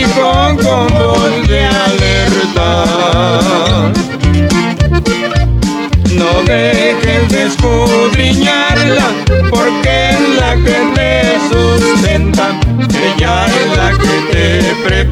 con voz de alerta. No dejes de escudriñarla, porque es la que te sustenta. Ella es la que te prepara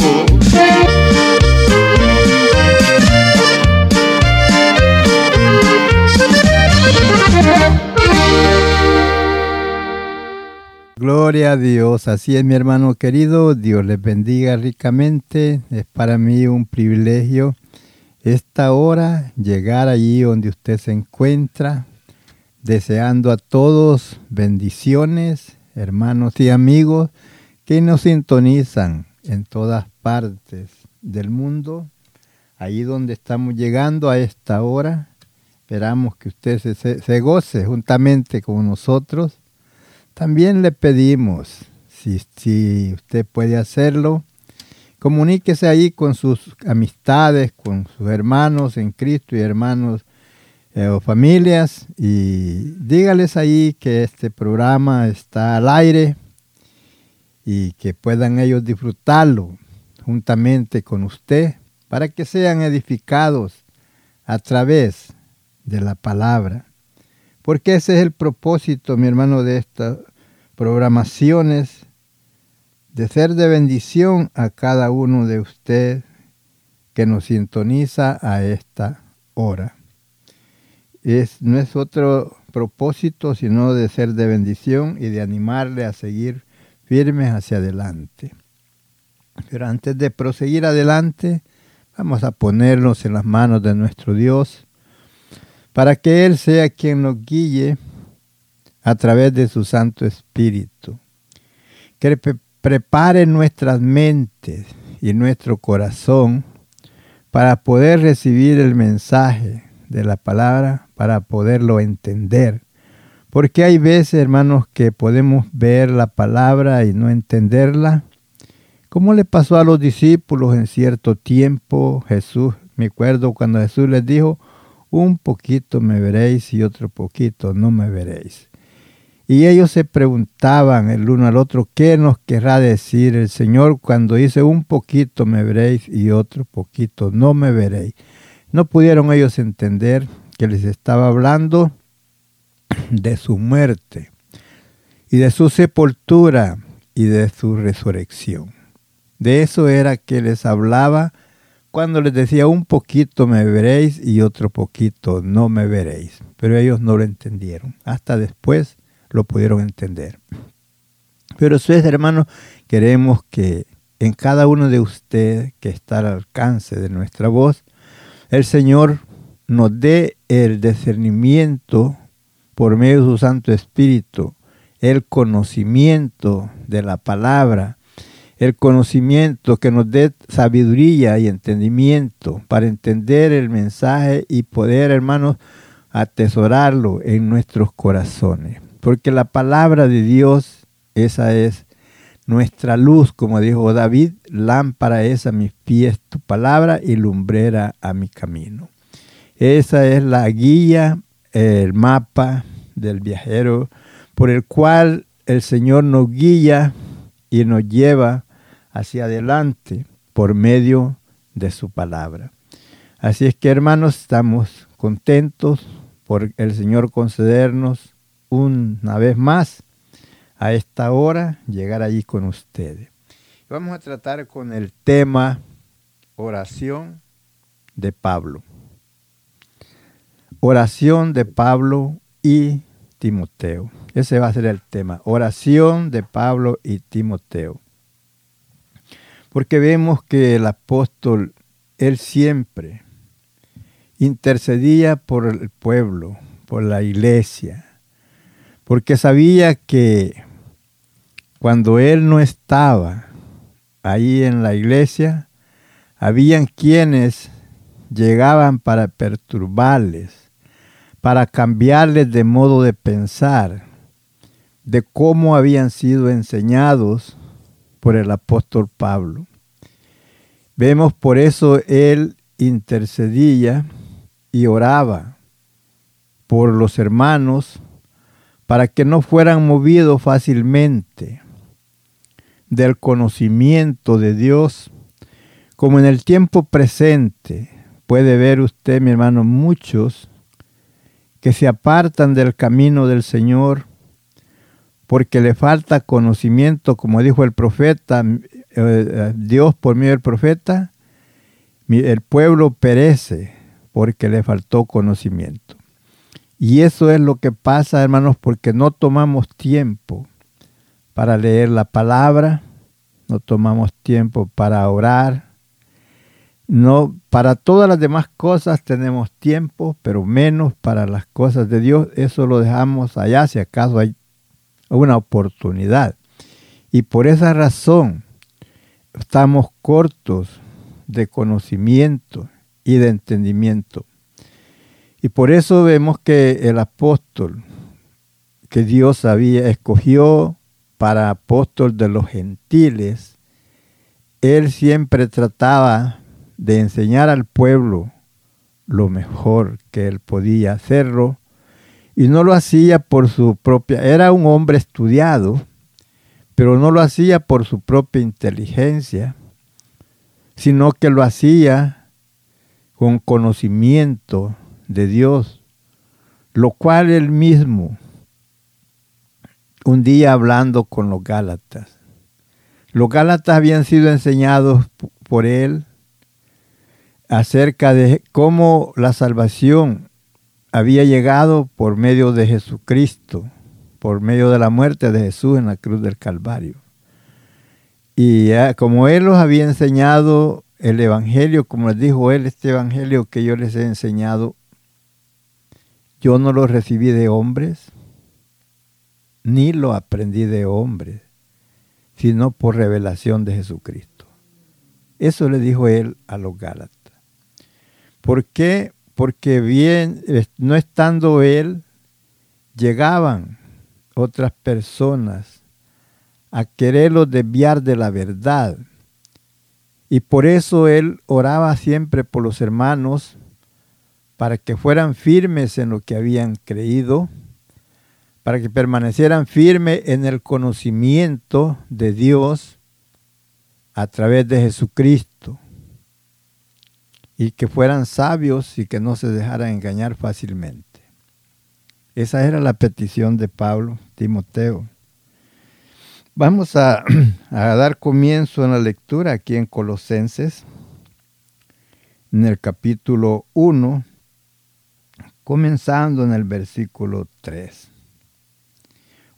Gloria a Dios, así es mi hermano querido, Dios les bendiga ricamente, es para mí un privilegio esta hora llegar allí donde usted se encuentra, deseando a todos bendiciones, hermanos y amigos que nos sintonizan en todas partes del mundo, ahí donde estamos llegando a esta hora, esperamos que usted se, se, goce juntamente con nosotros también le pedimos, si, usted puede hacerlo, comuníquese ahí con sus amistades, con sus hermanos en Cristo y hermanos eh, o familias y dígales ahí que este programa está al aire y que puedan ellos disfrutarlo juntamente con usted para que sean edificados a través de la palabra. Porque ese es el propósito, mi hermano, de estas programaciones, de ser de bendición a cada uno de ustedes que nos sintoniza a esta hora. Es, no es otro propósito sino de ser de bendición y de animarle a seguir firmes hacia adelante. Pero antes de proseguir adelante, vamos a ponernos en las manos de nuestro Dios para que Él sea quien nos guíe a través de su Santo Espíritu. Que pre prepare nuestras mentes y nuestro corazón para poder recibir el mensaje de la palabra, para poderlo entender. Porque hay veces, hermanos, que podemos ver la palabra y no entenderla. Como le pasó a los discípulos en cierto tiempo, Jesús, me acuerdo cuando Jesús les dijo, un poquito me veréis y otro poquito no me veréis. Y ellos se preguntaban el uno al otro, ¿qué nos querrá decir el Señor cuando dice un poquito me veréis y otro poquito no me veréis? No pudieron ellos entender que les estaba hablando de su muerte y de su sepultura y de su resurrección. De eso era que les hablaba cuando les decía un poquito me veréis y otro poquito no me veréis. Pero ellos no lo entendieron. Hasta después lo pudieron entender. Pero ustedes, hermanos, queremos que en cada uno de ustedes que está al alcance de nuestra voz, el Señor nos dé el discernimiento por medio de su Santo Espíritu, el conocimiento de la palabra, el conocimiento que nos dé sabiduría y entendimiento para entender el mensaje y poder, hermanos, atesorarlo en nuestros corazones. Porque la palabra de Dios, esa es nuestra luz, como dijo David, lámpara es a mis pies tu palabra y lumbrera a mi camino. Esa es la guía, el mapa del viajero por el cual el Señor nos guía y nos lleva hacia adelante por medio de su palabra. Así es que hermanos, estamos contentos por el Señor concedernos una vez más a esta hora llegar allí con ustedes. Vamos a tratar con el tema oración de Pablo. Oración de Pablo y Timoteo. Ese va a ser el tema. Oración de Pablo y Timoteo. Porque vemos que el apóstol, él siempre intercedía por el pueblo, por la iglesia, porque sabía que cuando él no estaba ahí en la iglesia, habían quienes llegaban para perturbarles, para cambiarles de modo de pensar, de cómo habían sido enseñados por el apóstol Pablo. Vemos por eso él intercedía y oraba por los hermanos para que no fueran movidos fácilmente del conocimiento de Dios, como en el tiempo presente puede ver usted, mi hermano, muchos que se apartan del camino del Señor porque le falta conocimiento, como dijo el profeta, eh, Dios por medio del profeta, el pueblo perece porque le faltó conocimiento. Y eso es lo que pasa, hermanos, porque no tomamos tiempo para leer la palabra, no tomamos tiempo para orar. No, para todas las demás cosas tenemos tiempo, pero menos para las cosas de Dios. Eso lo dejamos allá si acaso hay una oportunidad. Y por esa razón estamos cortos de conocimiento y de entendimiento. Y por eso vemos que el apóstol que Dios había escogió para apóstol de los gentiles, él siempre trataba de enseñar al pueblo lo mejor que él podía hacerlo y no lo hacía por su propia, era un hombre estudiado, pero no lo hacía por su propia inteligencia, sino que lo hacía con conocimiento de Dios, lo cual él mismo un día hablando con los Gálatas. Los Gálatas habían sido enseñados por él acerca de cómo la salvación había llegado por medio de Jesucristo, por medio de la muerte de Jesús en la cruz del Calvario. Y como Él los había enseñado el Evangelio, como les dijo Él, este Evangelio que yo les he enseñado, yo no lo recibí de hombres, ni lo aprendí de hombre, sino por revelación de Jesucristo. Eso le dijo él a los Gálatas. ¿Por qué? Porque bien, no estando él, llegaban otras personas a quererlo desviar de la verdad. Y por eso él oraba siempre por los hermanos para que fueran firmes en lo que habían creído para que permanecieran firmes en el conocimiento de Dios a través de Jesucristo y que fueran sabios y que no se dejaran engañar fácilmente. Esa era la petición de Pablo, Timoteo. Vamos a, a, dar comienzo en la lectura aquí en Colosenses, en el capítulo 1, comenzando en el versículo 3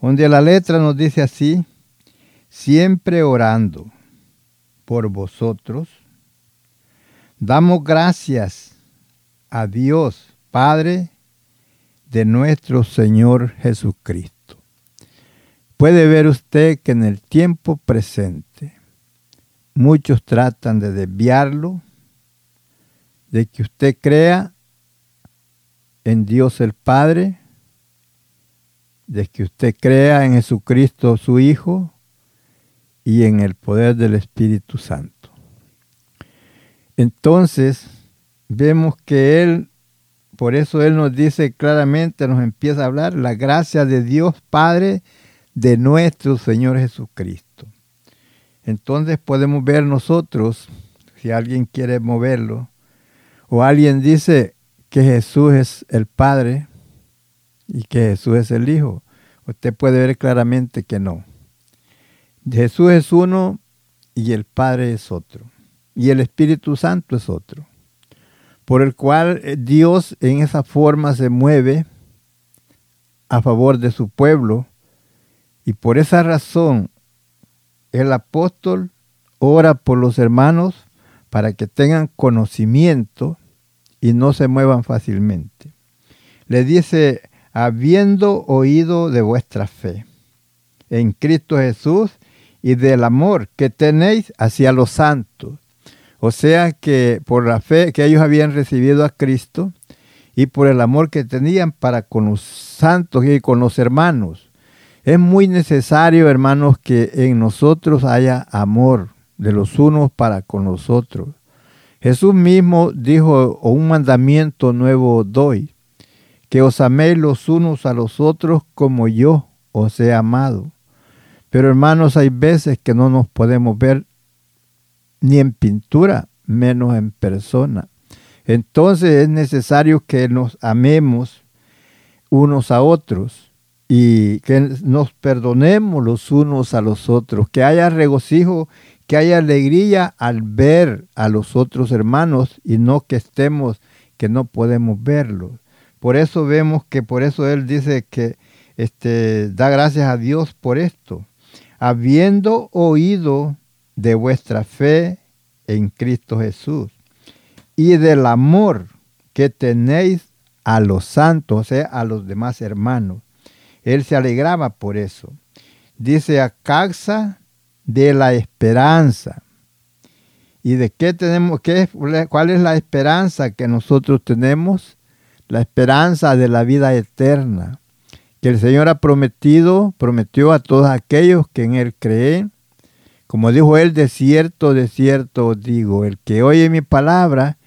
donde la letra nos dice así, siempre orando por vosotros, damos gracias a Dios Padre de nuestro Señor Jesucristo. Puede ver usted que en el tiempo presente muchos tratan de desviarlo, de que usted crea en Dios el Padre, de que usted crea en Jesucristo su Hijo y en el poder del Espíritu Santo. Entonces, vemos que Él, por eso Él nos dice claramente, nos empieza a hablar, la gracia de Dios Padre de nuestro Señor Jesucristo. Entonces podemos ver nosotros, si alguien quiere moverlo, o alguien dice que Jesús es el Padre y que Jesús es el Hijo, usted puede ver claramente que no. Jesús es uno y el Padre es otro, y el Espíritu Santo es otro, por el cual eh, Dios en esa forma se mueve a favor de su pueblo, y por esa razón el apóstol ora por los hermanos para que tengan conocimiento y no se muevan fácilmente. Le dice, habiendo oído de vuestra fe en Cristo Jesús y del amor que tenéis hacia los santos. O sea que por la fe que ellos habían recibido a Cristo y por el amor que tenían para con los santos y con los hermanos, es muy necesario, hermanos, que en nosotros haya amor de los unos para con los otros. Jesús mismo dijo, un mandamiento nuevo doy, que os améis los unos a los otros como yo os he amado. Pero hermanos, hay veces que no nos podemos ver ni en pintura, menos en persona. Entonces es necesario que nos amemos unos a otros y que nos perdonemos los unos a los otros, que haya regocijo, que haya alegría al ver a los otros hermanos y no que estemos que no podemos verlos. Por eso vemos que por eso él dice que este, da gracias a Dios por esto, habiendo oído de vuestra fe en Cristo Jesús y del amor que tenéis a los santos, o sea, a los demás hermanos él se alegraba por eso. Dice a causa de la esperanza. ¿Y de qué tenemos? Qué, ¿Cuál es la esperanza que nosotros tenemos? La esperanza de la vida eterna, que el Señor ha prometido, prometió a todos aquellos que en Él creen. Como dijo Él, de cierto, de cierto digo, el que oye mi palabra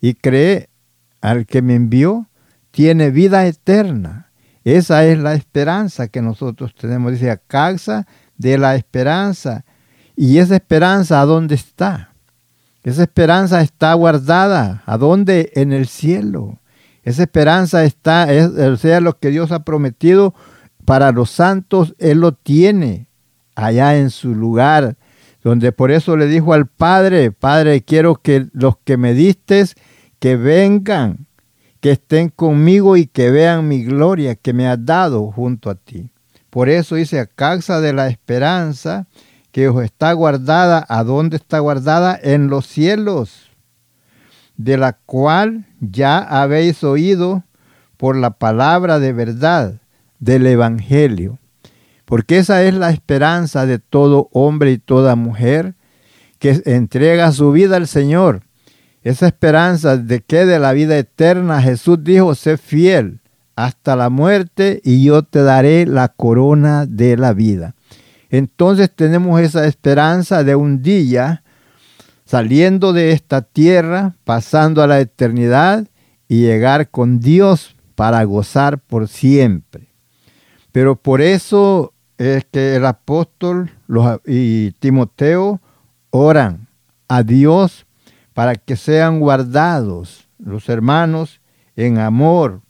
y cree al que me envió, tiene vida eterna esa es la esperanza que nosotros tenemos. Dice, a causa de la esperanza. ¿Y esa esperanza a dónde está? Esa esperanza está guardada. ¿A dónde? En el cielo. Esa esperanza está, es, o sea, lo que Dios ha prometido para los santos, Él lo tiene allá en su lugar, donde por eso le dijo al Padre, Padre, quiero que los que me distes, que vengan que estén conmigo y que vean mi gloria que me has dado junto a ti. Por eso dice, a causa de la esperanza que os está guardada, ¿a dónde está guardada? En los cielos, de la cual ya habéis oído por la palabra de verdad del Evangelio. Porque esa es la esperanza de todo hombre y toda mujer que entrega su vida al Señor esa esperanza de que de la vida eterna Jesús dijo, sé fiel hasta la muerte y yo te daré la corona de la vida. Entonces tenemos esa esperanza de un día saliendo de esta tierra, pasando a la eternidad y llegar con Dios para gozar por siempre. Pero por eso es que el apóstol y Timoteo oran a Dios para que sean guardados los hermanos en amor,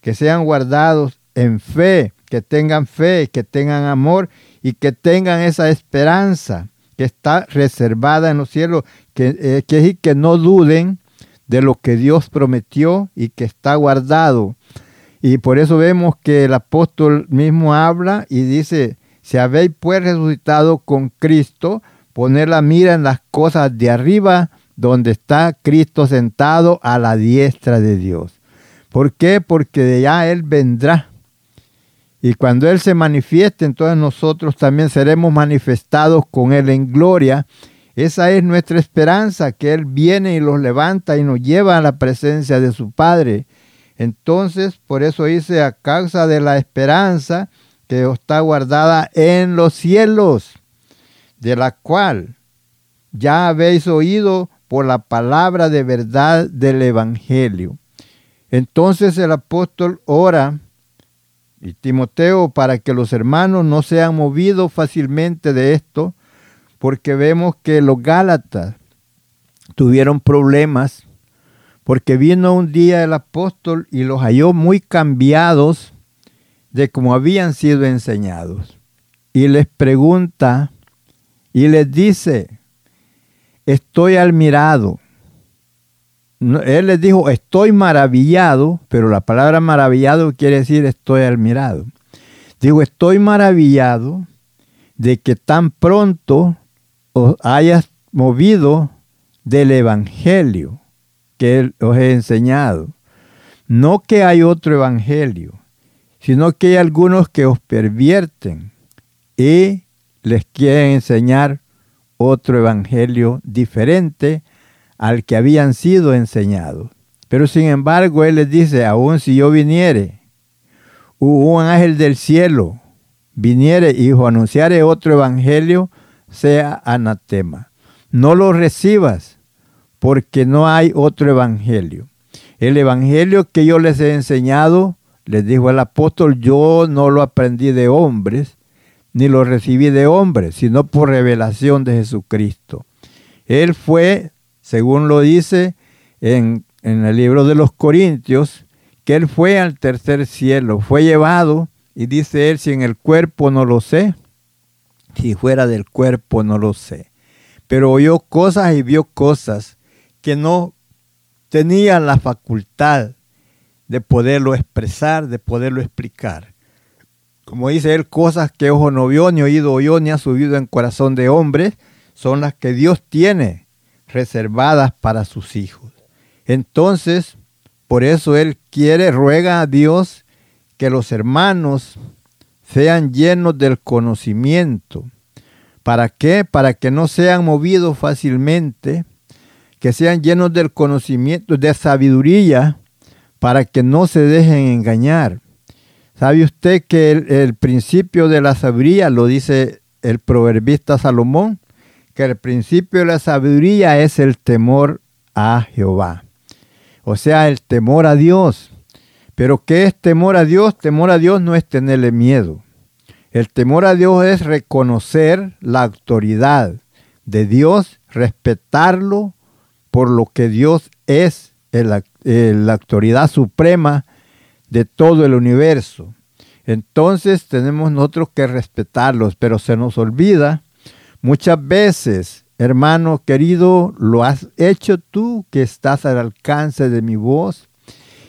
que sean guardados en fe, que tengan fe, que tengan amor y que tengan esa esperanza que está reservada en los cielos, que, eh, que, que no duden de lo que Dios prometió y que está guardado. Y por eso vemos que el apóstol mismo habla y dice, si habéis pues resucitado con Cristo, poner la mira en las cosas de arriba, donde está Cristo sentado a la diestra de Dios. ¿Por qué? Porque de allá Él vendrá. Y cuando Él se manifieste, entonces nosotros también seremos manifestados con Él en gloria. Esa es nuestra esperanza, que Él viene y los levanta y nos lleva a la presencia de su Padre. Entonces, por eso dice, a causa de la esperanza que está guardada en los cielos, de la cual ya habéis oído por la palabra de verdad del Evangelio. Entonces el apóstol ora y Timoteo para que los hermanos no sean movidos fácilmente de esto, porque vemos que los Gálatas tuvieron problemas, porque vino un día el apóstol y los halló muy cambiados de como habían sido enseñados. Y les pregunta y les dice, estoy admirado. Él les dijo, estoy maravillado, pero la palabra maravillado quiere decir estoy admirado. Digo, estoy maravillado de que tan pronto os hayas movido del Evangelio que os he enseñado. No que hay otro Evangelio, sino que hay algunos que os pervierten y les quieren enseñar otro evangelio diferente al que habían sido enseñados. Pero sin embargo, Él les dice, aun si yo viniere, un ángel del cielo viniere os anunciare otro evangelio, sea anatema. No lo recibas, porque no hay otro evangelio. El evangelio que yo les he enseñado, les dijo el apóstol, yo no lo aprendí de hombres, ni lo recibí de hombres, sino por revelación de Jesucristo. Él fue, según lo dice en, en el libro de los Corintios, que él fue al tercer cielo, fue llevado, y dice él, si en el cuerpo no lo sé, si fuera del cuerpo no lo sé. Pero oyó cosas y vio cosas que no tenía la facultad de poderlo expresar, de poderlo explicar como dice él, cosas que ojo no vio, ni oído oyó, ni ha subido en corazón de hombre, son las que Dios tiene reservadas para sus hijos. Entonces, por eso él quiere, ruega a Dios que los hermanos sean llenos del conocimiento. ¿Para qué? Para que no sean movidos fácilmente, que sean llenos del conocimiento, de sabiduría, para que no se dejen engañar. ¿Sabe usted que el, principio de la sabiduría, lo dice el proverbista Salomón, que el principio de la sabiduría es el temor a Jehová? O sea, el temor a Dios. Pero ¿qué es temor a Dios? Temor a Dios no es tenerle miedo. El temor a Dios es reconocer la autoridad de Dios, respetarlo por lo que Dios es, la autoridad suprema de todo el universo. Entonces tenemos nosotros que respetarlos, pero se nos olvida muchas veces, hermano querido, lo has hecho tú que estás al alcance de mi voz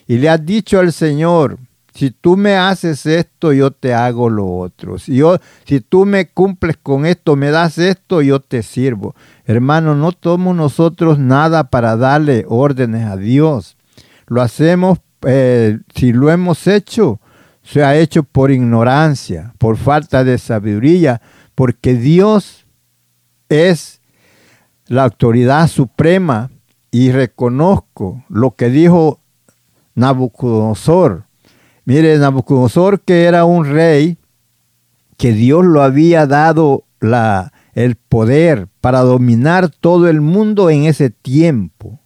y le has dicho al Señor, si tú me haces esto, yo te hago lo otro. Si, yo, si tú me cumples con esto, me das esto, yo te sirvo. Hermano, no tomamos nosotros nada para darle órdenes a Dios. Lo hacemos eh, si lo hemos hecho, se ha hecho por ignorancia, por falta de sabiduría, porque Dios es la autoridad suprema y reconozco lo que dijo Nabucodonosor. Mire, Nabucodonosor que era un rey, que Dios lo había dado la, el poder para dominar todo el mundo en ese tiempo.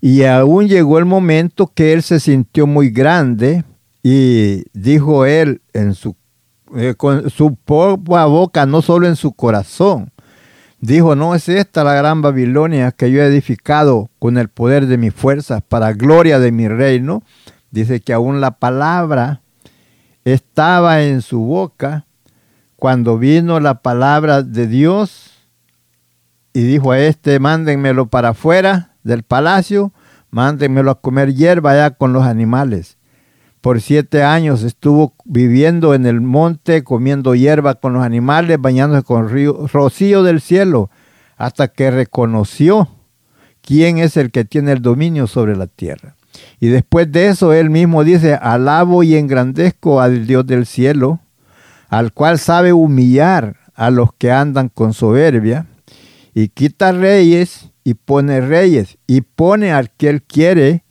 Y aún llegó el momento que él se sintió muy grande y dijo él en su, eh, con su propia boca, no solo en su corazón, dijo, no es esta la gran Babilonia que yo he edificado con el poder de mis fuerzas para gloria de mi reino. Dice que aún la palabra estaba en su boca cuando vino la palabra de Dios y dijo a este, mándenmelo para afuera del palacio, mándenmelo a comer hierba allá con los animales. Por siete años estuvo viviendo en el monte, comiendo hierba con los animales, bañándose con río, rocío del cielo, hasta que reconoció quién es el que tiene el dominio sobre la tierra. Y después de eso, él mismo dice, alabo y engrandezco al Dios del cielo, al cual sabe humillar a los que andan con soberbia, y quita reyes y pone reyes, y pone al que él quiere,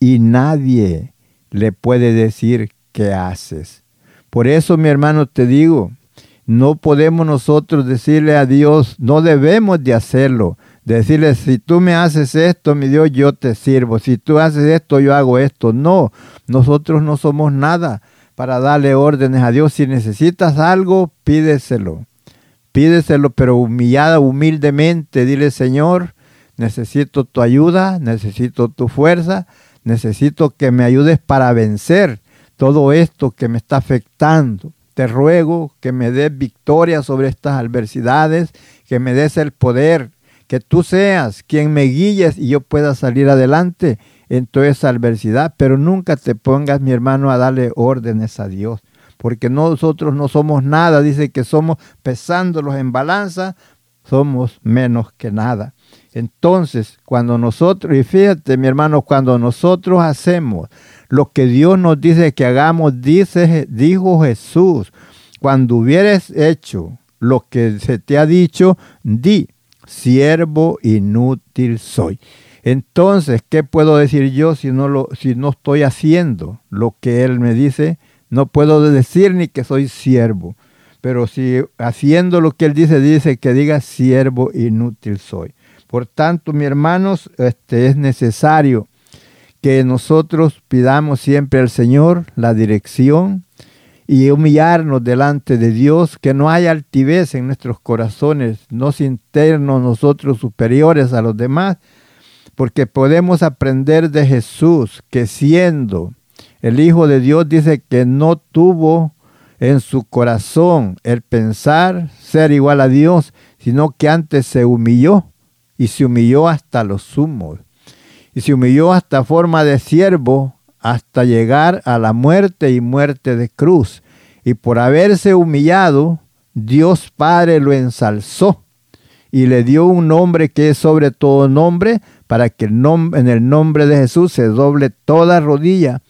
y nadie le puede decir qué haces. Por eso, mi hermano, te digo, no podemos nosotros decirle a Dios, no debemos de hacerlo. Decirle, si tú me haces esto, mi Dios, yo te sirvo. Si tú haces esto, yo hago esto. No, nosotros no somos nada para darle órdenes a Dios. Si necesitas algo, pídeselo. Pídeselo, pero humillada, humildemente. Dile, Señor, necesito tu ayuda, necesito tu fuerza, necesito que me ayudes para vencer todo esto que me está afectando. Te ruego que me des victoria sobre estas adversidades, que me des el poder que tú seas quien me guíes y yo pueda salir adelante en toda esa adversidad, pero nunca te pongas, mi hermano, a darle órdenes a Dios, porque nosotros no somos nada, dice que somos pesándolos en balanza, somos menos que nada. Entonces, cuando nosotros, y fíjate mi hermano, cuando nosotros hacemos lo que Dios nos dice que hagamos, dice, dijo Jesús, cuando hubieres hecho lo que se te ha dicho, di, siervo inútil soy. Entonces, ¿qué puedo decir yo si no, lo, si no estoy haciendo lo que Él me dice? No puedo decir ni que soy siervo. Pero si haciendo lo que Él dice, dice que diga siervo inútil soy. Por tanto, mis hermanos, este, es necesario que nosotros pidamos siempre al Señor la dirección, y humillarnos delante de Dios, que no haya altivez en nuestros corazones, no sinternos nosotros superiores a los demás, porque podemos aprender de Jesús que siendo el Hijo de Dios dice que no tuvo en su corazón el pensar ser igual a Dios, sino que antes se humilló y se humilló hasta los sumos. Y se humilló hasta forma de siervo hasta llegar a la muerte y muerte de cruz. Y por haberse humillado, Dios Padre lo ensalzó y le dio un nombre que es sobre todo nombre, para que en el nombre de Jesús se doble toda rodilla.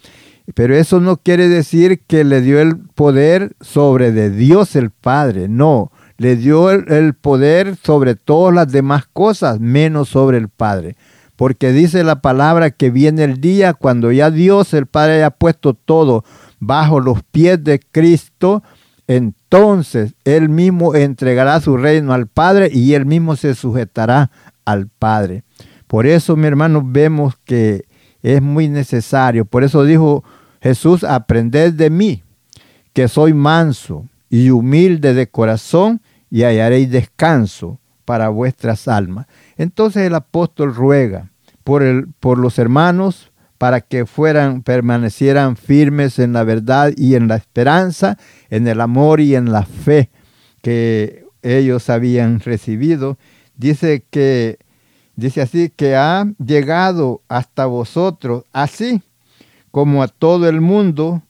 Pero eso no quiere decir que le dio el poder sobre de Dios el Padre, no, le dio el poder sobre todas las demás cosas, menos sobre el Padre porque dice la palabra que viene el día cuando ya Dios el Padre haya puesto todo bajo los pies de Cristo, entonces Él mismo entregará su reino al Padre y Él mismo se sujetará al Padre. Por eso, mi hermano, vemos que es muy necesario. Por eso dijo Jesús, aprended de mí, que soy manso y humilde de corazón, y hallaréis descanso para vuestras almas. Entonces el apóstol ruega por, el, por los hermanos para que fueran, permanecieran firmes en la verdad y en la esperanza, en el amor y en la fe que ellos habían recibido. Dice que, dice así, que ha llegado hasta vosotros, así como a todo el mundo,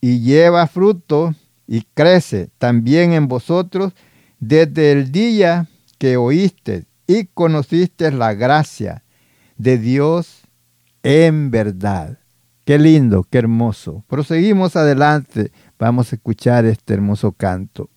y lleva fruto y crece también en vosotros desde el día que oíste y conociste la gracia de Dios en verdad. Qué lindo, qué hermoso. Proseguimos adelante. Vamos a escuchar este hermoso canto.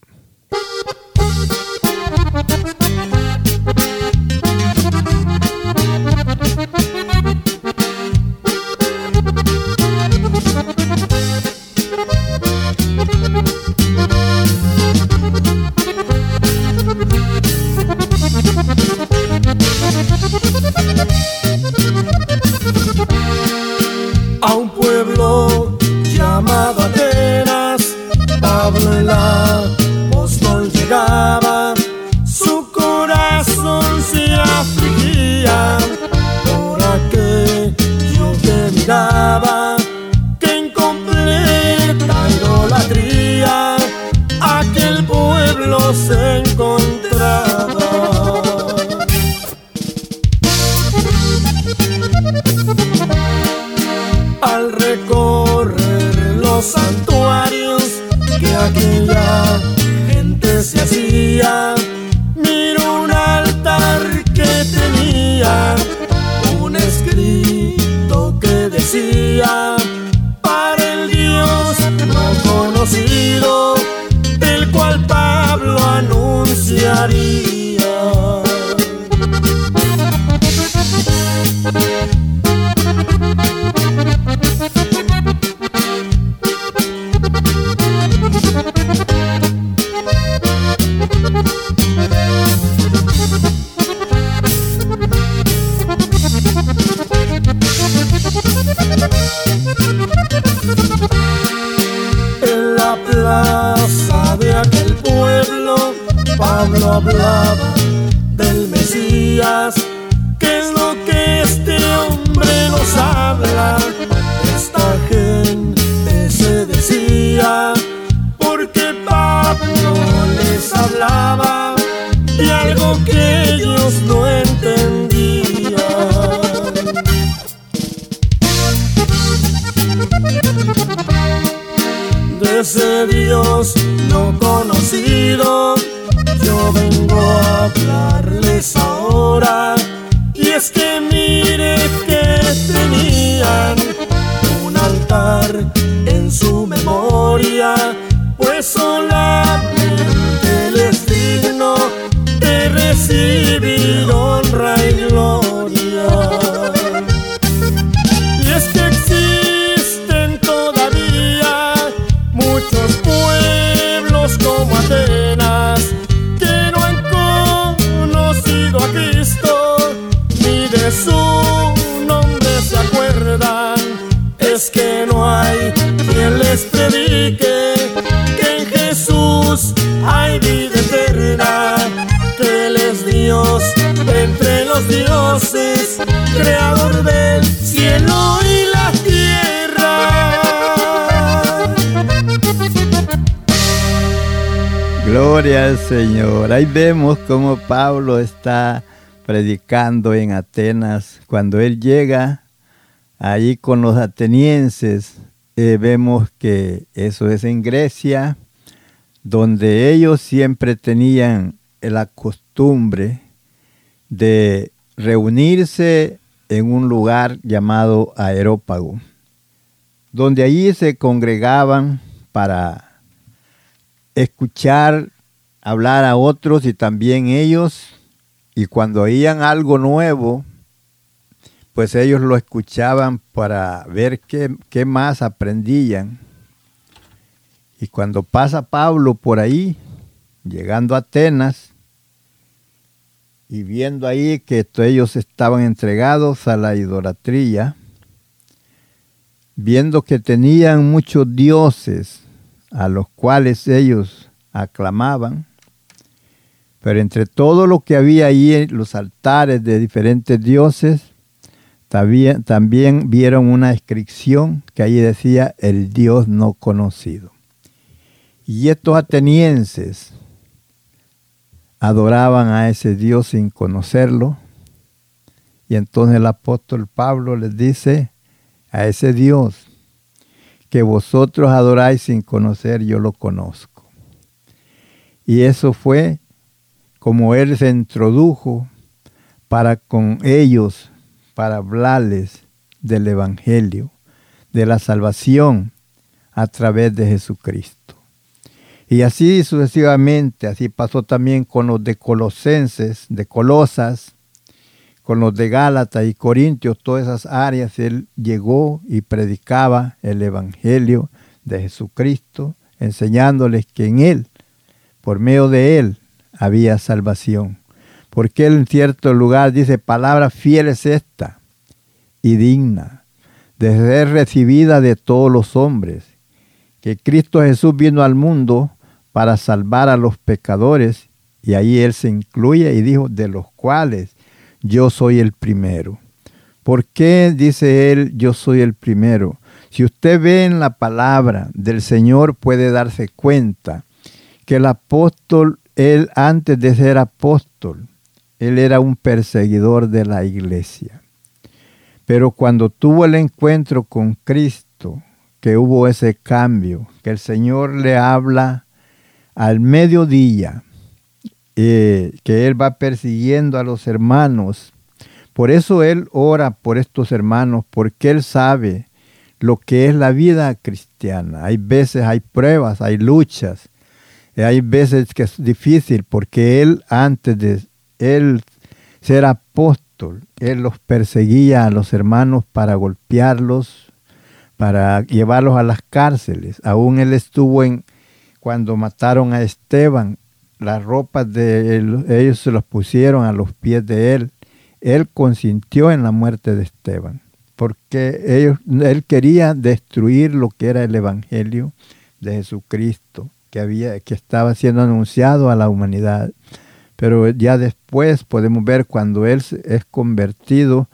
Ese Dios no conocido, yo vengo a hablarles ahora. Y es que dioses, creador del cielo y la tierra. Gloria al Señor. Ahí vemos cómo Pablo está predicando en Atenas. Cuando él llega allí con los atenienses, eh, vemos que eso es en Grecia, donde ellos siempre tenían la costumbre de reunirse en un lugar llamado Aerópago, donde allí se congregaban para escuchar hablar a otros y también ellos, y cuando oían algo nuevo, pues ellos lo escuchaban para ver qué, qué más aprendían. Y cuando pasa Pablo por ahí, llegando a Atenas, y viendo ahí que ellos estaban entregados a la idolatría, viendo que tenían muchos dioses a los cuales ellos aclamaban, pero entre todo lo que había ahí, los altares de diferentes dioses, también, también vieron una inscripción que ahí decía el Dios no conocido. Y estos atenienses adoraban a ese Dios sin conocerlo. Y entonces el apóstol Pablo les dice a ese Dios que vosotros adoráis sin conocer, yo lo conozco. Y eso fue como él se introdujo para con ellos, para hablarles del Evangelio, de la salvación a través de Jesucristo. Y así sucesivamente, así pasó también con los de Colosenses, de Colosas, con los de Gálatas y Corintios, todas esas áreas, él llegó y predicaba el Evangelio de Jesucristo, enseñándoles que en él, por medio de él, había salvación. Porque él en cierto lugar dice, palabra fiel es esta y digna de ser recibida de todos los hombres, que Cristo Jesús vino al mundo para salvar a los pecadores, y ahí él se incluye y dijo, de los cuales yo soy el primero. ¿Por qué dice él, yo soy el primero? Si usted ve en la palabra del Señor puede darse cuenta que el apóstol, él antes de ser apóstol, él era un perseguidor de la iglesia. Pero cuando tuvo el encuentro con Cristo, que hubo ese cambio, que el Señor le habla al mediodía, eh, que él va persiguiendo a los hermanos. Por eso él ora por estos hermanos, porque él sabe lo que es la vida cristiana. Hay veces hay pruebas, hay luchas, hay veces que es difícil, porque él antes de él ser apóstol, él los perseguía a los hermanos para golpearlos, para llevarlos a las cárceles. Aún él estuvo en cuando mataron a Esteban, las ropas de ellos se las pusieron a los pies de él. Él consintió en la muerte de Esteban, porque ellos, él quería destruir lo que era el Evangelio de Jesucristo que, había, que estaba siendo anunciado a la humanidad. Pero ya después podemos ver cuando Él es convertido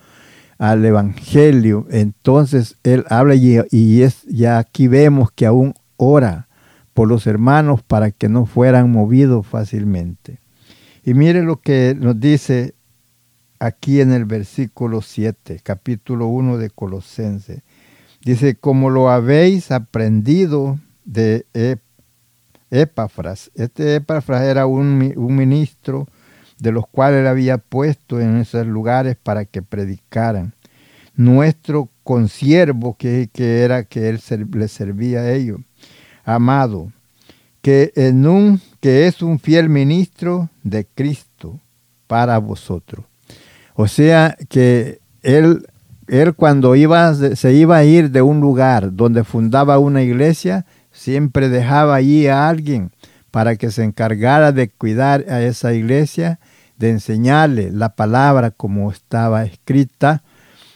al Evangelio, entonces Él habla y, y es, ya aquí vemos que aún ora por los hermanos para que no fueran movidos fácilmente. Y mire lo que nos dice aquí en el versículo 7, capítulo 1 de Colosense. Dice, como lo habéis aprendido de Epafras. Este Epafras era un, un ministro de los cuales él había puesto en esos lugares para que predicaran. Nuestro consiervo, que, que era que él le servía a ellos, amado, que, en un, que es un fiel ministro de Cristo para vosotros. O sea que él, él cuando iba, se iba a ir de un lugar donde fundaba una iglesia, siempre dejaba allí a alguien para que se encargara de cuidar a esa iglesia, de enseñarle la palabra como estaba escrita,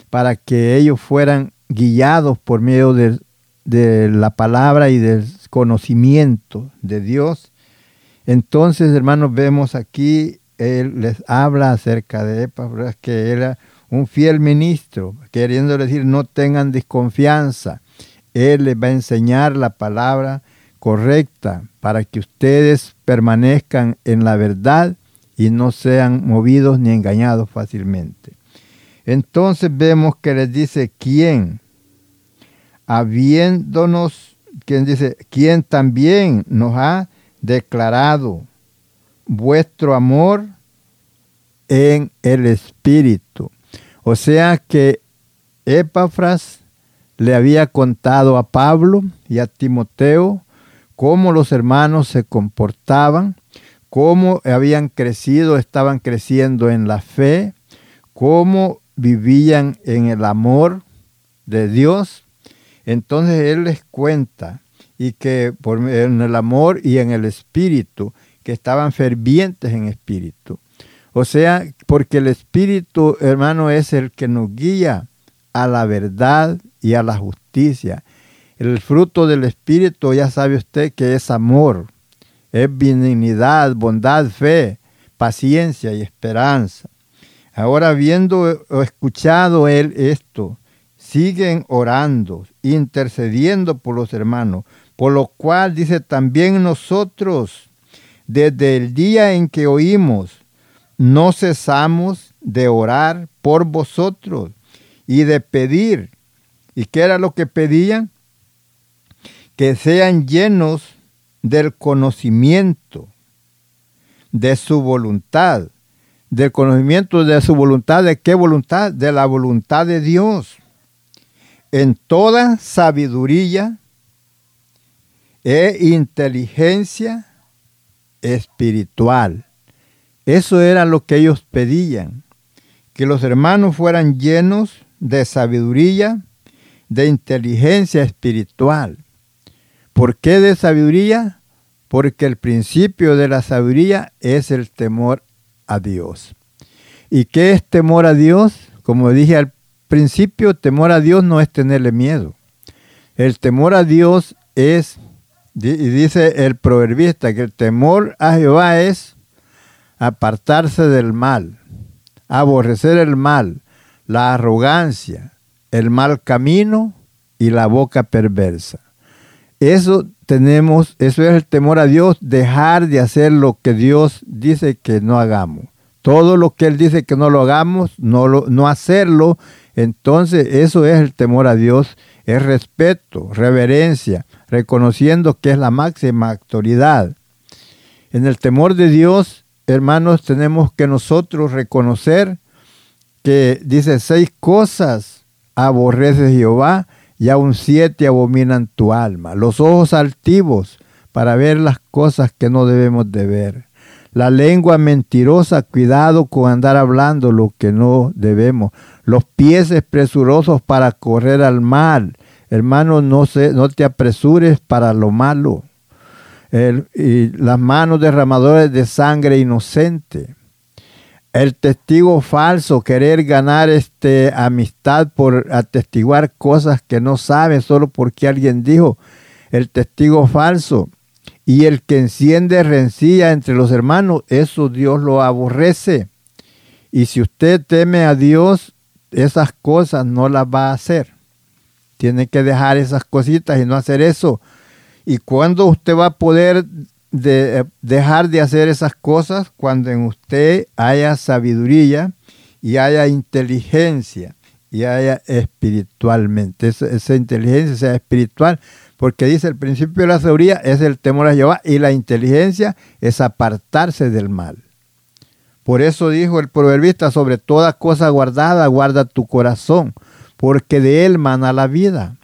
para que ellos fueran guiados por medio de, de la palabra y del conocimiento de Dios. Entonces, hermanos, vemos aquí él les habla acerca de Epafras, que era un fiel ministro, queriendo decir no tengan desconfianza. Él les va a enseñar la palabra correcta para que ustedes permanezcan en la verdad y no sean movidos ni engañados fácilmente. Entonces vemos que les dice quién, habiéndonos, quien dice, quién también nos ha declarado vuestro amor en el Espíritu. O sea que Epafras le había contado a Pablo y a Timoteo cómo los hermanos se comportaban, cómo habían crecido, estaban creciendo en la fe, cómo vivían en el amor de Dios. Entonces Él les cuenta y que por, en el amor y en el espíritu que estaban fervientes en espíritu. O sea, porque el espíritu, hermano, es el que nos guía a la verdad y a la justicia. El fruto del espíritu, ya sabe usted que es amor, es benignidad, bondad, fe, paciencia y esperanza. Ahora, habiendo escuchado él esto, siguen orando, intercediendo por los hermanos, por lo cual dice también nosotros, desde el día en que oímos, no cesamos de orar por vosotros y de pedir. ¿Y qué era lo que pedían? Que sean llenos del conocimiento de su voluntad. Del conocimiento de su voluntad. ¿De qué voluntad? De la voluntad de Dios. En toda sabiduría e inteligencia espiritual. Eso era lo que ellos pedían, que los hermanos fueran llenos de sabiduría, de inteligencia espiritual. ¿Por qué de sabiduría? Porque el principio de la sabiduría es el temor a Dios. ¿Y qué es temor a Dios? Como dije al principio, temor a Dios no es tenerle miedo. El temor a Dios es y dice el proverbista que el temor a Jehová es apartarse del mal, aborrecer el mal, la arrogancia, el mal camino y la boca perversa. Eso tenemos, eso es el temor a Dios, dejar de hacer lo que Dios dice que no hagamos. Todo lo que Él dice que no lo hagamos, no, lo, no hacerlo, entonces eso es el temor a Dios, es respeto, reverencia, reconociendo que es la máxima autoridad. En el temor de Dios, hermanos, tenemos que nosotros reconocer que dice seis cosas aborrece Jehová y aún siete abominan tu alma. Los ojos altivos para ver las cosas que no debemos de ver. La lengua mentirosa, cuidado con andar hablando lo que no debemos. Los pies presurosos para correr al mal Hermano, no, te apresures para lo malo. y las manos derramadoras de sangre inocente. El testigo falso, querer ganar este, amistad por atestiguar cosas que no sabe solo porque alguien dijo. el testigo falso y el que enciende rencilla entre los hermanos, eso Dios lo aborrece. Y si usted teme a Dios, esas cosas no las va a hacer. Tiene que dejar esas cositas y no hacer eso. ¿Y cuando usted va a poder de, dejar de hacer esas cosas? Cuando en usted haya sabiduría y haya inteligencia y haya espiritualmente. Esa, esa inteligencia sea espiritual porque dice el principio de la sabiduría es el temor a Jehová y la inteligencia es apartarse del mal. Por eso dijo el proverbista, sobre toda cosa guardada, guarda tu corazón, porque de él mana la vida.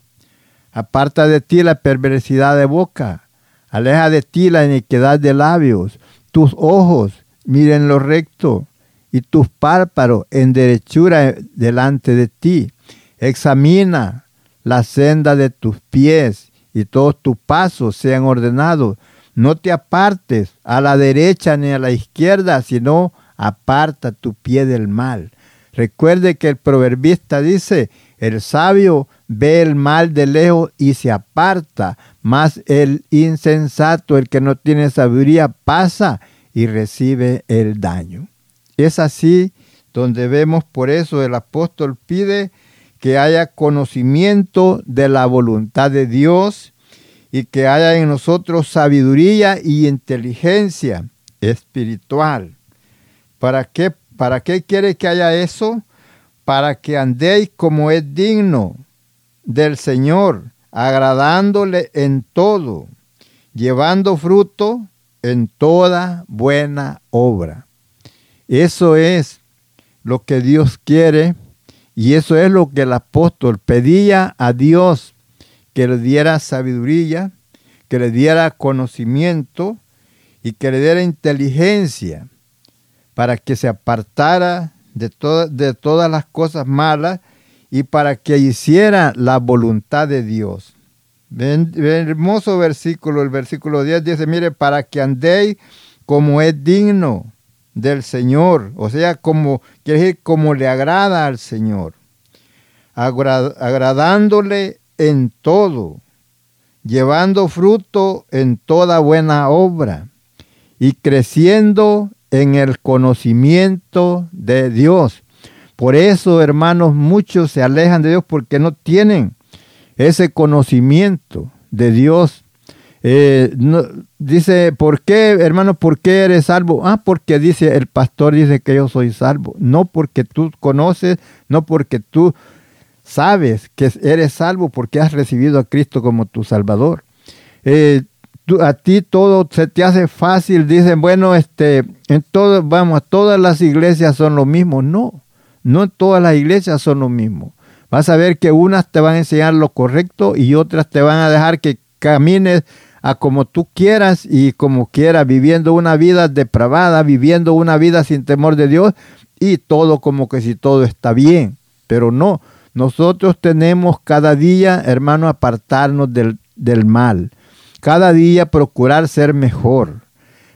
Aparta de ti la perversidad de boca, aleja de ti la iniquidad de labios, tus ojos miren lo recto y tus párpados en derechura delante de ti. Examina la senda de tus pies y todos tus pasos sean ordenados. No te apartes a la derecha ni a la izquierda, sino aparta tu pie del mal. Recuerde que el proverbista dice, el sabio ve el mal de lejos y se aparta, mas el insensato, el que no tiene sabiduría, pasa y recibe el daño. Es así donde vemos, por eso el apóstol pide que haya conocimiento de la voluntad de Dios y que haya en nosotros sabiduría y inteligencia espiritual. ¿Para qué, ¿Para qué quiere que haya eso? Para que andéis como es digno del Señor, agradándole en todo, llevando fruto en toda buena obra. Eso es lo que Dios quiere y eso es lo que el apóstol pedía a Dios, que le diera sabiduría, que le diera conocimiento y que le diera inteligencia para que se apartara de, de todas las cosas malas y para que hiciera la voluntad de Dios. hermoso versículo, el versículo 10 dice, mire, para que andéis como es digno del Señor, o sea, como, quiere decir, como le agrada al Señor, agradándole en todo, llevando fruto en toda buena obra y creciendo en el conocimiento de Dios. Por eso, hermanos, muchos se alejan de Dios porque no tienen ese conocimiento de Dios eh, dice, ¿por qué, hermano, por qué eres salvo? Ah, porque dice, el pastor dice que yo soy salvo. No porque tú conoces, no porque tú sabes que eres salvo porque has recibido a Cristo como tu Salvador. Eh, a ti todo se te hace fácil, dicen, bueno, este, en vamos, todas las iglesias son lo mismo. No, no todas las iglesias son lo mismo. Vas a ver que unas te van a enseñar lo correcto y otras te van a dejar que camines a como tú quieras y como quieras, viviendo una vida depravada, viviendo una vida sin temor de Dios y todo como que si todo está bien. Pero no, nosotros tenemos cada día, hermano, apartarnos del, del mal. Cada día procurar ser mejor.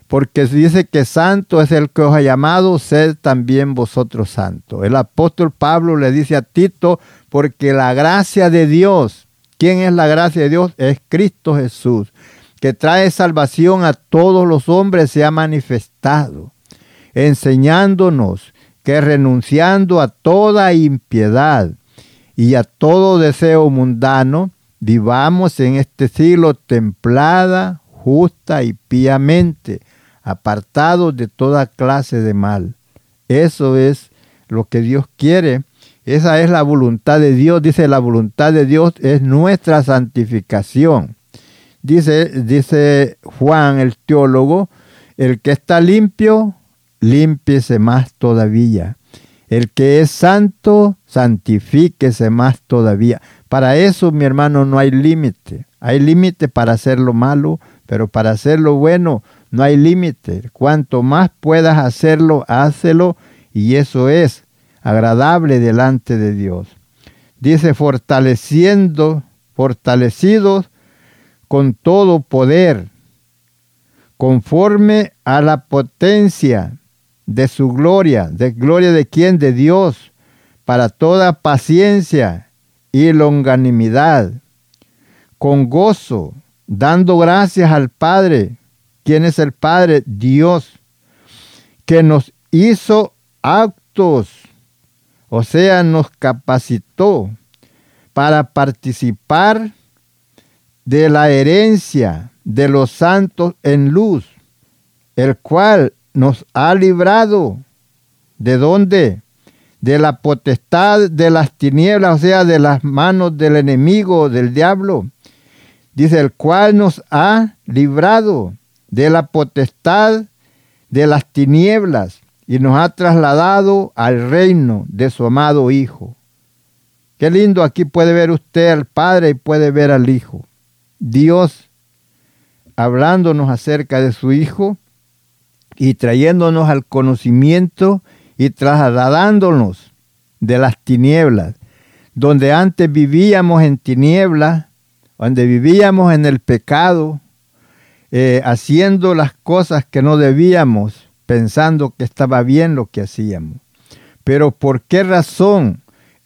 Porque dice que santo es el que os ha llamado, sed también vosotros santos. El apóstol Pablo le dice a Tito, porque la gracia de Dios, ¿quién es la gracia de Dios? Es Cristo Jesús que trae salvación a todos los hombres, se ha manifestado, enseñándonos que renunciando a toda impiedad y a todo deseo mundano, vivamos en este siglo templada, justa y piamente, apartados de toda clase de mal. Eso es lo que Dios quiere. Esa es la voluntad de Dios. Dice, la voluntad de Dios es nuestra santificación. Dice, dice Juan el teólogo, el que está limpio, límpiese más todavía. El que es santo, santifíquese más todavía. Para eso, mi hermano, no hay límite. Hay límite para hacer lo malo, pero para hacer lo bueno no hay límite. Cuanto más puedas hacerlo, hácelo, y eso es agradable delante de Dios. Dice, fortaleciendo, fortalecidos con todo poder, conforme a la potencia de su gloria, de gloria de quien, de Dios, para toda paciencia y longanimidad, con gozo, dando gracias al Padre. ¿Quién es el Padre? Dios, que nos hizo actos, o sea, nos capacitó para participar de la herencia de los santos en luz, el cual nos ha librado. ¿De dónde? De la potestad de las tinieblas, o sea, de las manos del enemigo, del diablo. Dice, el cual nos ha librado de la potestad de las tinieblas y nos ha trasladado al reino de su amado Hijo. Qué lindo, aquí puede ver usted al Padre y puede ver al Hijo. Dios hablándonos acerca de su Hijo y trayéndonos al conocimiento y trasladándonos de las tinieblas, donde antes vivíamos en tinieblas, donde vivíamos en el pecado, eh, haciendo las cosas que no debíamos, pensando que estaba bien lo que hacíamos. Pero ¿por qué razón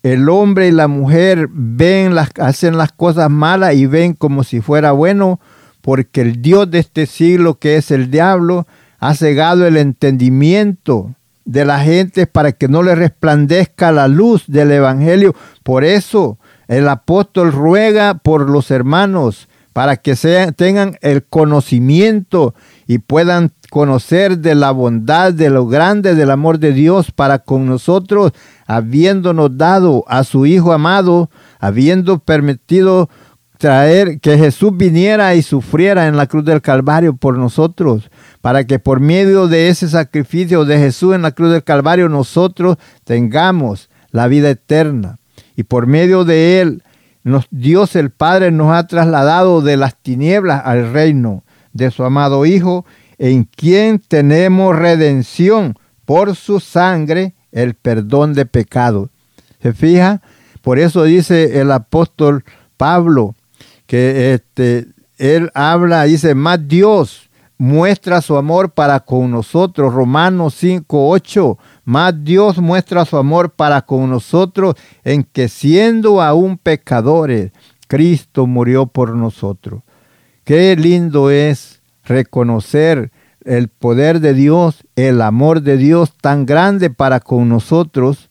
el hombre y la mujer ven las, hacen las cosas malas y ven como si fuera bueno? Porque el Dios de este siglo, que es el diablo, ha cegado el entendimiento de la gente para que no le resplandezca la luz del Evangelio. Por eso el apóstol ruega por los hermanos para que tengan el conocimiento y puedan conocer de la bondad, de lo grande del amor de Dios para con nosotros, habiéndonos dado a su Hijo amado, habiendo permitido traer que Jesús viniera y sufriera en la cruz del Calvario por nosotros, para que por medio de ese sacrificio de Jesús en la cruz del Calvario nosotros tengamos la vida eterna. Y por medio de él Dios el Padre nos ha trasladado de las tinieblas al reino de su amado Hijo, en quien tenemos redención por su sangre, el perdón de pecados. ¿Se fija? Por eso dice el apóstol Pablo que este, él habla, dice, más Dios muestra su amor para con nosotros. Romanos 5, 8 más Dios muestra su amor para con nosotros en que siendo aún pecadores, Cristo murió por nosotros. Qué lindo es reconocer el poder de Dios, el amor de Dios tan grande para con nosotros.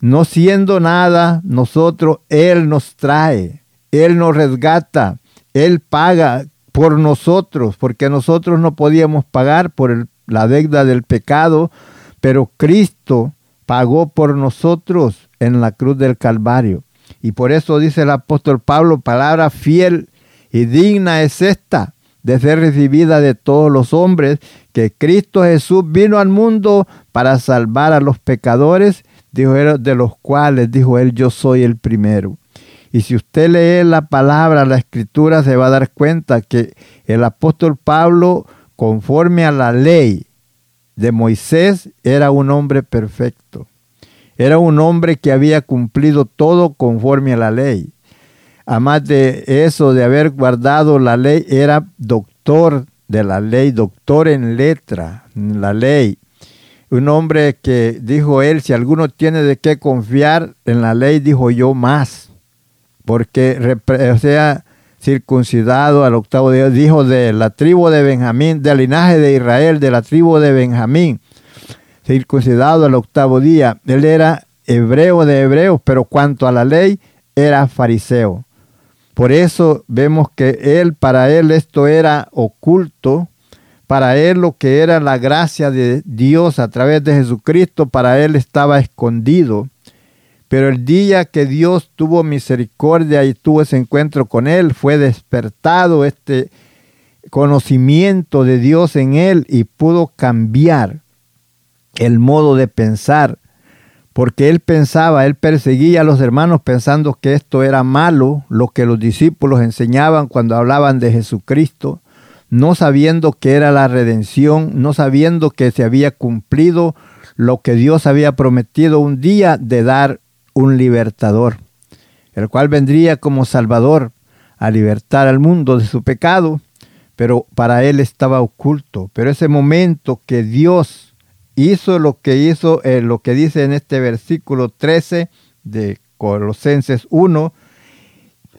No siendo nada, nosotros, Él nos trae, Él nos resgata, Él paga por nosotros, porque nosotros no podíamos pagar por la deuda del pecado, pero Cristo pagó por nosotros en la cruz del Calvario. Y por eso dice el apóstol Pablo, palabra fiel y digna es esta de ser recibida de todos los hombres, que Cristo Jesús vino al mundo para salvar a los pecadores, dijo de los cuales, dijo él, yo soy el primero. Y si usted lee la palabra, la escritura, se va a dar cuenta que el apóstol Pablo, conforme a la ley, de Moisés era un hombre perfecto. Era un hombre que había cumplido todo conforme a la ley. Además de eso, de haber guardado la ley, era doctor de la ley, doctor en letra, en la ley. Un hombre que dijo él, si alguno tiene de qué confiar en la ley, dijo yo más. Porque, o sea, circuncidado al octavo día, dijo de la tribu de Benjamín, del linaje de Israel, de la tribu de Benjamín, circuncidado al octavo día. Él era hebreo de hebreos, pero cuanto a la ley, era fariseo. Por eso vemos que él, para él esto era oculto, para él lo que era la gracia de Dios a través de Jesucristo, para él estaba escondido. Pero el día que Dios tuvo misericordia y tuvo ese encuentro con él, fue despertado este conocimiento de Dios en él y pudo cambiar el modo de pensar, porque él pensaba, él perseguía a los hermanos pensando que esto era malo, lo que los discípulos enseñaban cuando hablaban de Jesucristo, no sabiendo que era la redención, no sabiendo que se había cumplido lo que Dios había prometido un día de dar un libertador, el cual vendría como salvador a libertar al mundo de su pecado, pero para él estaba oculto. Pero ese momento que Dios hizo lo que hizo, eh, lo que dice en este versículo 13 de Colosenses 1,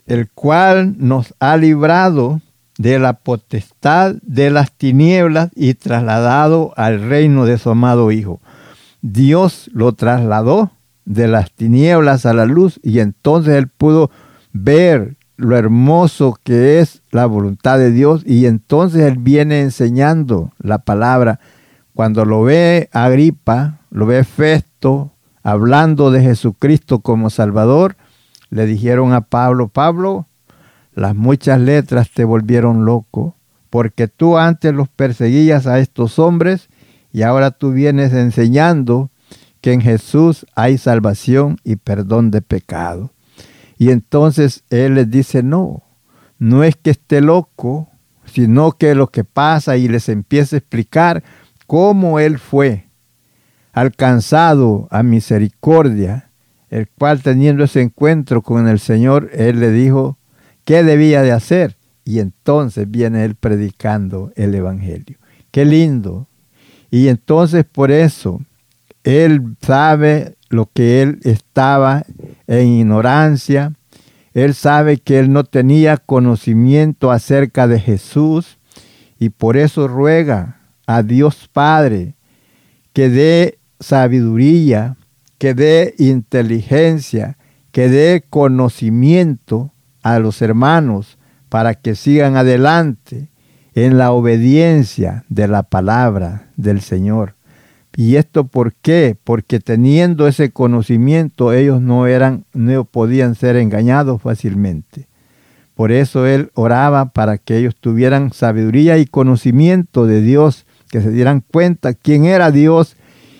el cual nos ha librado de la potestad de las tinieblas y trasladado al reino de su amado Hijo. Dios lo trasladó de las tinieblas a la luz y entonces él pudo ver lo hermoso que es la voluntad de Dios y entonces él viene enseñando la palabra. Cuando lo ve Agripa, lo ve Festo, hablando de Jesucristo como Salvador, le dijeron a Pablo, Pablo, las muchas letras te volvieron loco, porque tú antes los perseguías a estos hombres y ahora tú vienes enseñando que en Jesús hay salvación y perdón de pecado. Y entonces Él les dice, no, no es que esté loco, sino que lo que pasa y les empieza a explicar cómo Él fue alcanzado a misericordia, el cual teniendo ese encuentro con el Señor, Él le dijo qué debía de hacer. Y entonces viene Él predicando el Evangelio. Qué lindo. Y entonces por eso Él sabe lo que Él estaba en ignorancia. Él sabe que Él no tenía conocimiento acerca de Jesús y por eso ruega a Dios Padre que dé sabiduría, que dé inteligencia, que dé conocimiento a los hermanos para que sigan adelante en la obediencia de la palabra del Señor. ¿Y esto por qué? Porque teniendo ese conocimiento ellos no eran no podían ser engañados fácilmente. Por eso él oraba para que ellos tuvieran sabiduría y conocimiento de Dios, que se dieran cuenta quién era Dios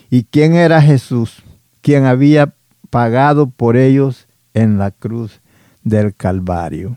y quién era Jesús, quien había pagado por ellos en la cruz del Calvario.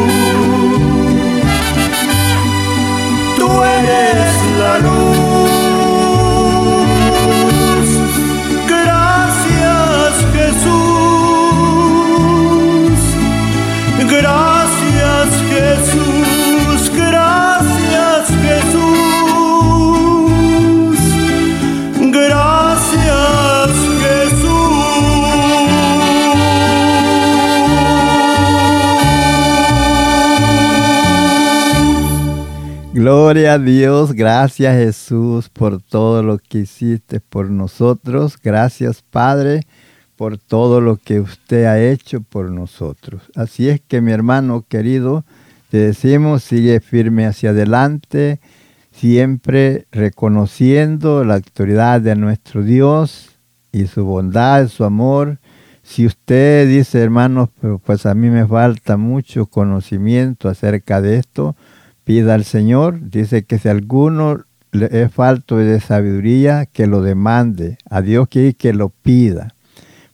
Gloria a Dios, gracias Jesús por todo lo que hiciste por nosotros. Gracias Padre por todo lo que usted ha hecho por nosotros. Así es que mi hermano querido, te decimos, sigue firme hacia adelante, siempre reconociendo la autoridad de nuestro Dios y su bondad, su amor. Si usted dice, hermanos, pues a mí me falta mucho conocimiento acerca de esto, pida al Señor. Dice que si alguno le es falto de sabiduría, que lo demande. A Dios que, que lo pida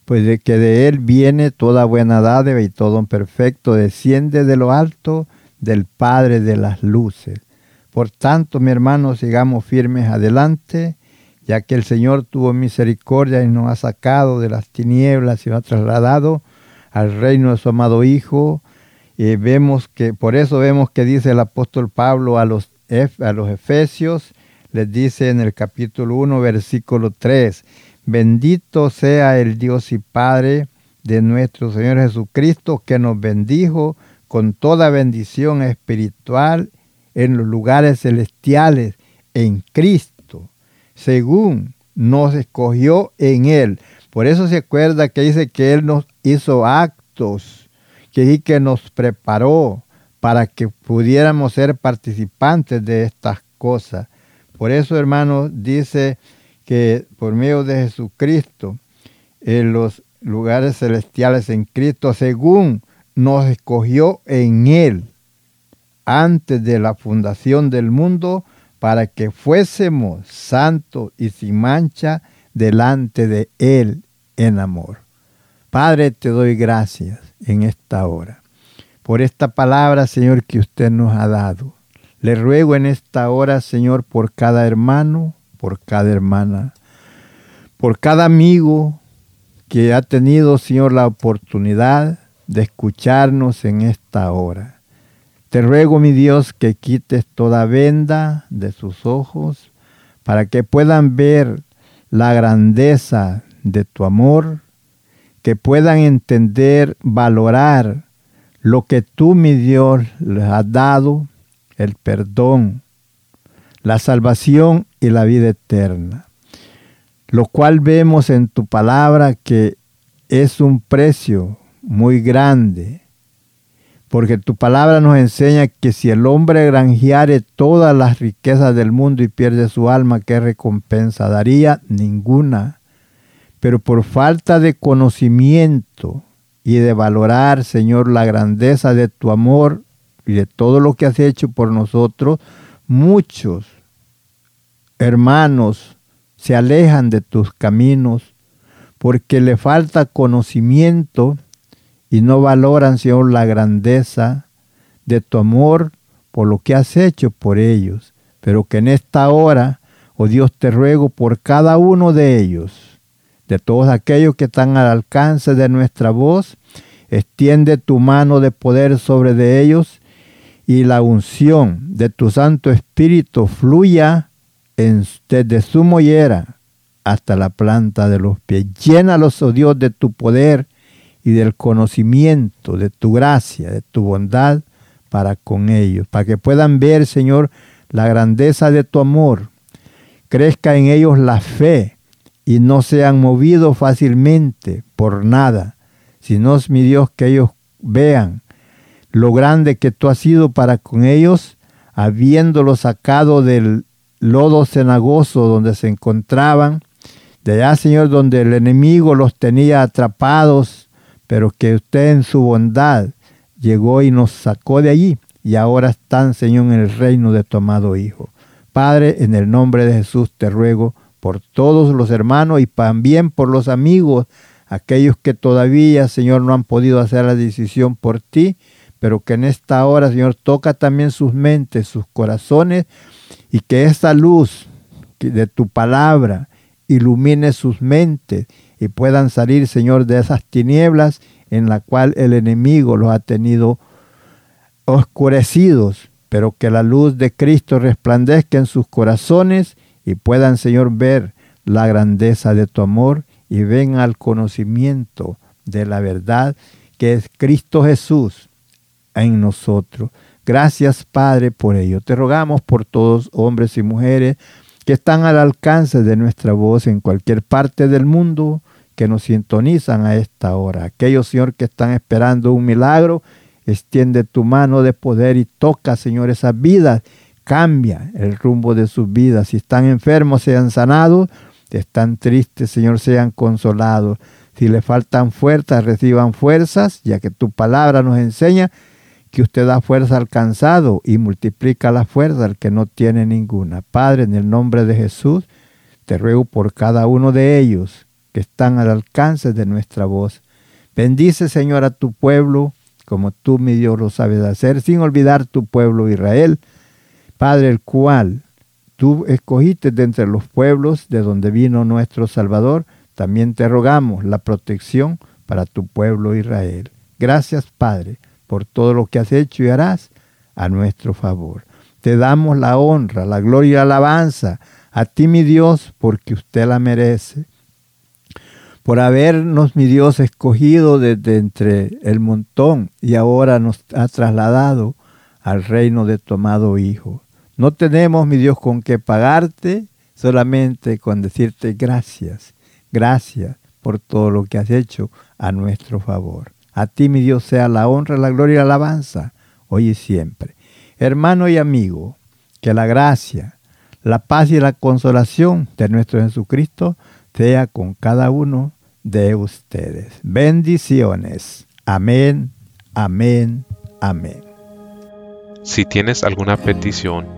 pues de que de él viene toda buena dádiva y todo un perfecto, desciende de lo alto del Padre de las luces. Por tanto, mi hermano, sigamos firmes adelante, ya que el Señor tuvo misericordia y nos ha sacado de las tinieblas y nos ha trasladado al reino de su amado Hijo. Y vemos que, por eso vemos que dice el apóstol Pablo a los, a los Efesios, les dice en el capítulo 1, versículo 3, Bendito sea el Dios y Padre de nuestro Señor Jesucristo, que nos bendijo con toda bendición espiritual en los lugares celestiales en Cristo, según nos escogió en Él. Por eso se acuerda que dice que Él nos hizo actos, que, que nos preparó para que pudiéramos ser participantes de estas cosas. Por eso, hermanos, dice que por medio de Jesucristo, en los lugares celestiales en Cristo, según nos escogió en Él antes de la fundación del mundo, para que fuésemos santos y sin mancha delante de Él en amor. Padre, te doy gracias en esta hora por esta palabra, Señor, que usted nos ha dado. Le ruego en esta hora, Señor, por cada hermano, por cada hermana, por cada amigo que ha tenido, Señor, la oportunidad de escucharnos en esta hora. Te ruego, mi Dios, que quites toda venda de sus ojos para que puedan ver la grandeza de tu amor, que puedan entender, valorar lo que tú, mi Dios, les has dado, el perdón, la salvación y la vida eterna. Lo cual vemos en tu palabra que es un precio muy grande, porque tu palabra nos enseña que si el hombre granjeare todas las riquezas del mundo y pierde su alma, ¿qué recompensa daría? Ninguna. Pero por falta de conocimiento y de valorar, Señor, la grandeza de tu amor y de todo lo que has hecho por nosotros, muchos hermanos se alejan de tus caminos porque le falta conocimiento y no valoran, Señor, la grandeza de tu amor por lo que has hecho por ellos. Pero que en esta hora, oh Dios, te ruego por cada uno de ellos, de todos aquellos que están al alcance de nuestra voz, extiende tu mano de poder sobre de ellos y la unción de tu Santo Espíritu fluya desde su mollera hasta la planta de los pies. Llénalos, oh Dios, de tu poder y del conocimiento, de tu gracia, de tu bondad para con ellos, para que puedan ver, Señor, la grandeza de tu amor. Crezca en ellos la fe y no sean movidos fácilmente por nada, sino, mi Dios, que ellos vean lo grande que tú has sido para con ellos, habiéndolos sacado del lodo cenagoso donde se encontraban, de allá, Señor, donde el enemigo los tenía atrapados, pero que usted en su bondad llegó y nos sacó de allí, y ahora están, Señor, en el reino de tu amado Hijo. Padre, en el nombre de Jesús te ruego por todos los hermanos y también por los amigos, aquellos que todavía, Señor, no han podido hacer la decisión por ti, pero que en esta hora, Señor, toca también sus mentes, sus corazones, y que esa luz de tu palabra ilumine sus mentes y puedan salir, Señor, de esas tinieblas en la cual el enemigo los ha tenido oscurecidos, pero que la luz de Cristo resplandezca en sus corazones y puedan, Señor, ver la grandeza de tu amor y vengan al conocimiento de la verdad que es Cristo Jesús en nosotros. Gracias, Padre, por ello. Te rogamos por todos, hombres y mujeres, que están al alcance de nuestra voz en cualquier parte del mundo, que nos sintonizan a esta hora. Aquellos, Señor, que están esperando un milagro, extiende tu mano de poder y toca, Señor, esas vidas. Cambia el rumbo de sus vidas. Si están enfermos, sean sanados. Si están tristes, Señor, sean consolados. Si le faltan fuerzas, reciban fuerzas, ya que tu palabra nos enseña que usted da fuerza al cansado y multiplica la fuerza al que no tiene ninguna. Padre, en el nombre de Jesús, te ruego por cada uno de ellos que están al alcance de nuestra voz. Bendice, Señor, a tu pueblo, como tú, mi Dios, lo sabes hacer, sin olvidar tu pueblo Israel, Padre, el cual tú escogiste de entre los pueblos de donde vino nuestro Salvador, también te rogamos la protección para tu pueblo Israel. Gracias, Padre por todo lo que has hecho y harás a nuestro favor. Te damos la honra, la gloria y la alabanza a ti, mi Dios, porque usted la merece. Por habernos, mi Dios, escogido desde entre el montón y ahora nos ha trasladado al reino de tu amado Hijo. No tenemos, mi Dios, con qué pagarte, solamente con decirte gracias, gracias por todo lo que has hecho a nuestro favor. A ti, mi Dios, sea la honra, la gloria y la alabanza, hoy y siempre. Hermano y amigo, que la gracia, la paz y la consolación de nuestro Jesucristo sea con cada uno de ustedes. Bendiciones. Amén, amén, amén. Si tienes alguna petición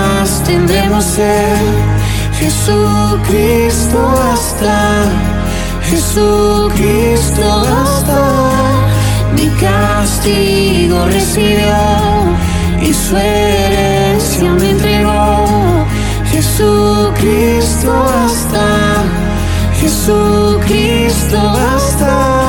tendremos ser. Jesucristo hasta, Jesucristo hasta mi castigo recibió y su herencia me entregó. Jesucristo hasta, Jesucristo hasta.